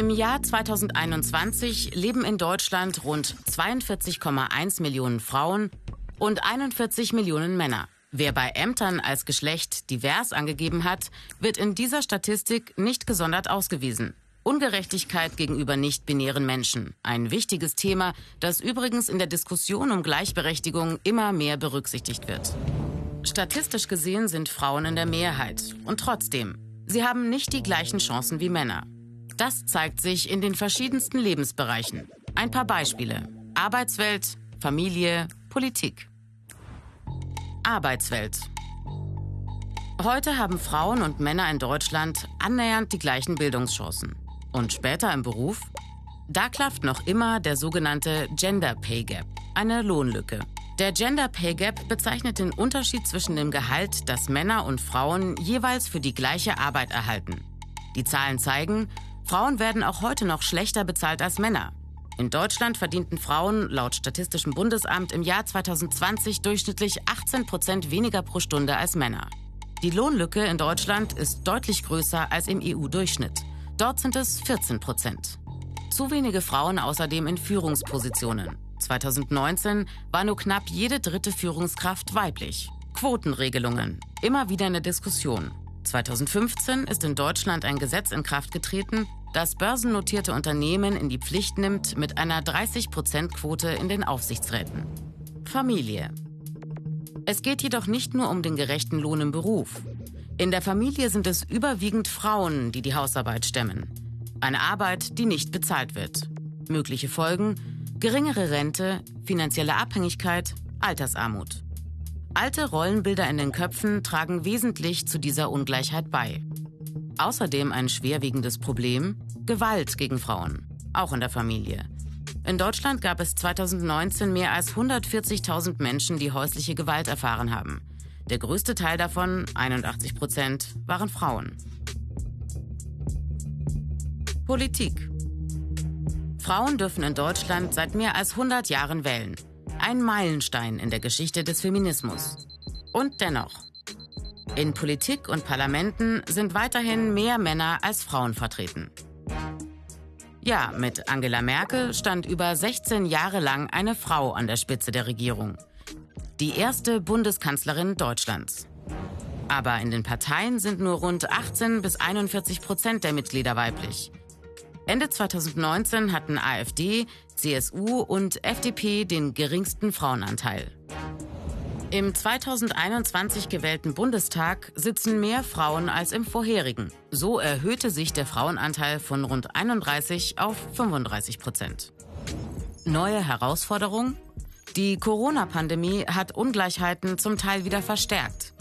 Im Jahr 2021 leben in Deutschland rund 42,1 Millionen Frauen und 41 Millionen Männer. Wer bei Ämtern als Geschlecht divers angegeben hat, wird in dieser Statistik nicht gesondert ausgewiesen. Ungerechtigkeit gegenüber nicht-binären Menschen. Ein wichtiges Thema, das übrigens in der Diskussion um Gleichberechtigung immer mehr berücksichtigt wird. Statistisch gesehen sind Frauen in der Mehrheit. Und trotzdem, sie haben nicht die gleichen Chancen wie Männer. Das zeigt sich in den verschiedensten Lebensbereichen. Ein paar Beispiele. Arbeitswelt, Familie, Politik. Arbeitswelt. Heute haben Frauen und Männer in Deutschland annähernd die gleichen Bildungschancen. Und später im Beruf? Da klafft noch immer der sogenannte Gender Pay Gap, eine Lohnlücke. Der Gender Pay Gap bezeichnet den Unterschied zwischen dem Gehalt, das Männer und Frauen jeweils für die gleiche Arbeit erhalten. Die Zahlen zeigen, Frauen werden auch heute noch schlechter bezahlt als Männer. In Deutschland verdienten Frauen laut Statistischem Bundesamt im Jahr 2020 durchschnittlich 18 Prozent weniger pro Stunde als Männer. Die Lohnlücke in Deutschland ist deutlich größer als im EU-Durchschnitt. Dort sind es 14 Prozent. Zu wenige Frauen außerdem in Führungspositionen. 2019 war nur knapp jede dritte Führungskraft weiblich. Quotenregelungen. Immer wieder eine Diskussion. 2015 ist in Deutschland ein Gesetz in Kraft getreten, das börsennotierte Unternehmen in die Pflicht nimmt mit einer 30-Prozent-Quote in den Aufsichtsräten. Familie. Es geht jedoch nicht nur um den gerechten Lohn im Beruf. In der Familie sind es überwiegend Frauen, die die Hausarbeit stemmen. Eine Arbeit, die nicht bezahlt wird. Mögliche Folgen? Geringere Rente, finanzielle Abhängigkeit, Altersarmut. Alte Rollenbilder in den Köpfen tragen wesentlich zu dieser Ungleichheit bei. Außerdem ein schwerwiegendes Problem, Gewalt gegen Frauen, auch in der Familie. In Deutschland gab es 2019 mehr als 140.000 Menschen, die häusliche Gewalt erfahren haben. Der größte Teil davon, 81 Prozent, waren Frauen. Politik. Frauen dürfen in Deutschland seit mehr als 100 Jahren wählen. Ein Meilenstein in der Geschichte des Feminismus. Und dennoch. In Politik und Parlamenten sind weiterhin mehr Männer als Frauen vertreten. Ja, mit Angela Merkel stand über 16 Jahre lang eine Frau an der Spitze der Regierung die erste Bundeskanzlerin Deutschlands. Aber in den Parteien sind nur rund 18 bis 41 Prozent der Mitglieder weiblich. Ende 2019 hatten AfD, CSU und FDP den geringsten Frauenanteil. Im 2021 gewählten Bundestag sitzen mehr Frauen als im vorherigen. So erhöhte sich der Frauenanteil von rund 31 auf 35 Prozent. Neue Herausforderung? Die Corona-Pandemie hat Ungleichheiten zum Teil wieder verstärkt.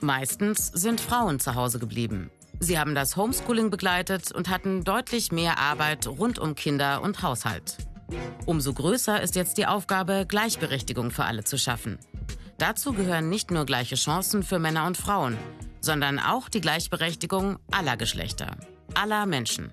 Meistens sind Frauen zu Hause geblieben. Sie haben das Homeschooling begleitet und hatten deutlich mehr Arbeit rund um Kinder und Haushalt. Umso größer ist jetzt die Aufgabe, Gleichberechtigung für alle zu schaffen. Dazu gehören nicht nur gleiche Chancen für Männer und Frauen, sondern auch die Gleichberechtigung aller Geschlechter, aller Menschen.